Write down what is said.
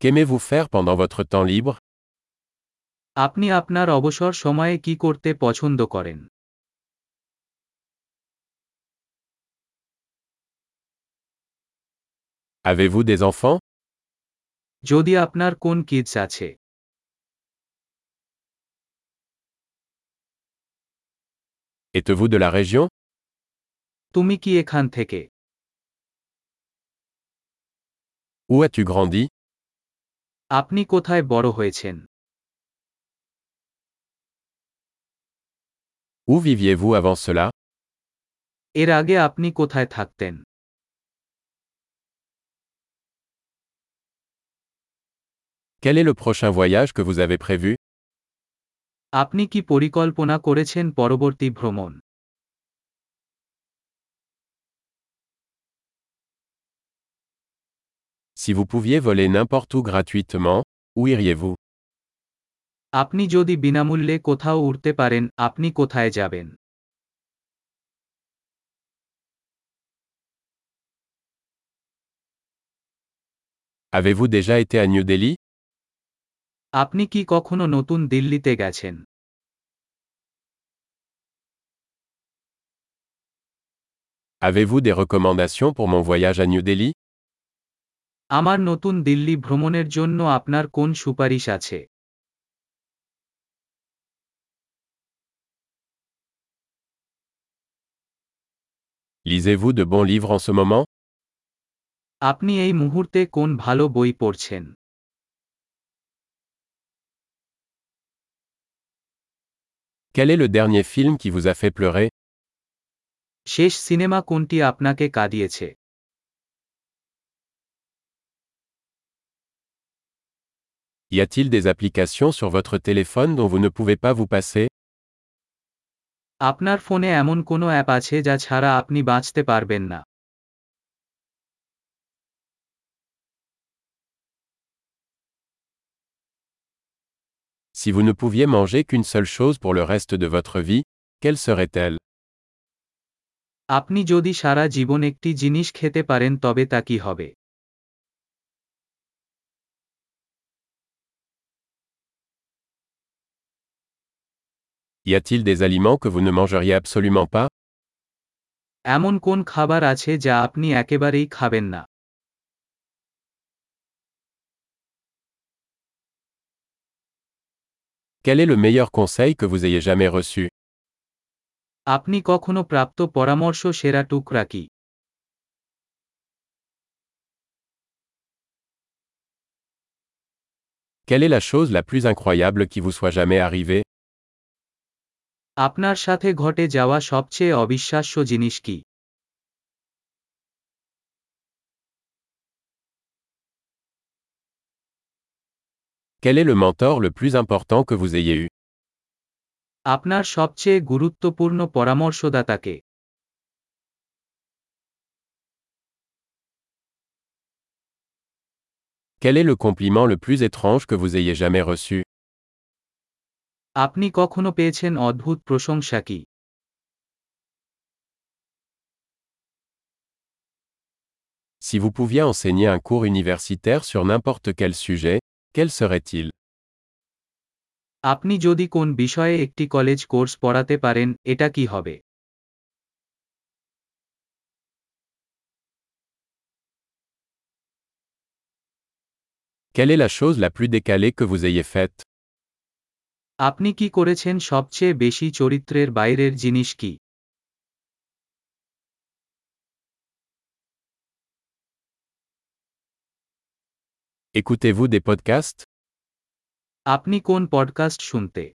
Qu'aimez-vous faire pendant votre temps libre আপনি আপনার অবসর সময়ে কি করতে পছন্দ করেন Avez-vous des enfants যদি আপনার কোন কিডস আছে Êtes-vous de la région তুমি কি এখান থেকে Où as-tu grandi আপনি কোথায় বড় হয়েছেন Où viviez-vous avant cela এর আগে আপনি কোথায় থাকতেন Quel est le prochain voyage que vous avez prévu আপনি কি পরিকল্পনা করেছেন পরবর্তী ভ্রমণ Si vous pouviez voler n'importe où gratuitement, où iriez-vous আপনি যদি বিনামূল্যে কোথাও উড়তে পারেন আপনি কোথায় যাবেন Avez-vous déjà été à New Delhi আপনি কি কখনো নতুন দিল্লিতে গেছেন Avez-vous des recommandations pour mon voyage à New Delhi আমার নতুন দিল্লি ভ্রমণের জন্য আপনার কোন সুপারিশ আছে Lisez-vous de bons livres en ce moment আপনি এই মুহূর্তে কোন ভালো বই পড়ছেন Quel est le dernier film qui vous a fait pleurer শেষ সিনেমা কোনটি আপনাকে কাঁদিয়েছে Y a-t-il des applications sur votre téléphone dont vous ne pouvez pas vous passer আপনার ফোনে এমন কোনো অ্যাপ আছে যা ছাড়া আপনি বাঁচতে পারবেন না Si vous ne pouviez manger qu'une seule chose pour le reste de votre vie, quelle serait-elle আপনি যদি সারা জীবন একটি জিনিস খেতে পারেন তবে তা কি হবে Y a-t-il des aliments que vous ne mangeriez absolument pas এমন কোন খাবার আছে যা আপনি একেবারেই খাবেন না Quel est le meilleur conseil que vous ayez jamais reçu আপনি কখনো প্রাপ্ত পরামর্শ সেরা টুকরা কি Quelle est la chose la plus incroyable qui vous soit jamais arrivée আপনার সাথে ঘটে যাওয়া সবচেয়ে অবিশ্বাস্য জিনিস কি Quel est le mentor le plus important que vous ayez eu আপনার সবচেয়ে গুরুত্বপূর্ণ পরামর্শদাতাকে Quel est le compliment le plus étrange que vous ayez jamais reçu আপনি কখনো পেয়েছেন অদ্ভুত প্রশংসা কি Si vous pouviez enseigner un cours universitaire sur n'importe quel sujet, quel serait-il আপনি যদি কোন বিষয়ে একটি কলেজ কোর্স পড়াতে পারেন এটা কি হবে Quelle est la chose la plus décalée que vous ayez faite আপনি কি করেছেন সবচেয়ে বেশি চরিত্রের বাইরের জিনিস কি? Écoutez-vous des podcasts? আপনি কোন পডকাস্ট শুনতে?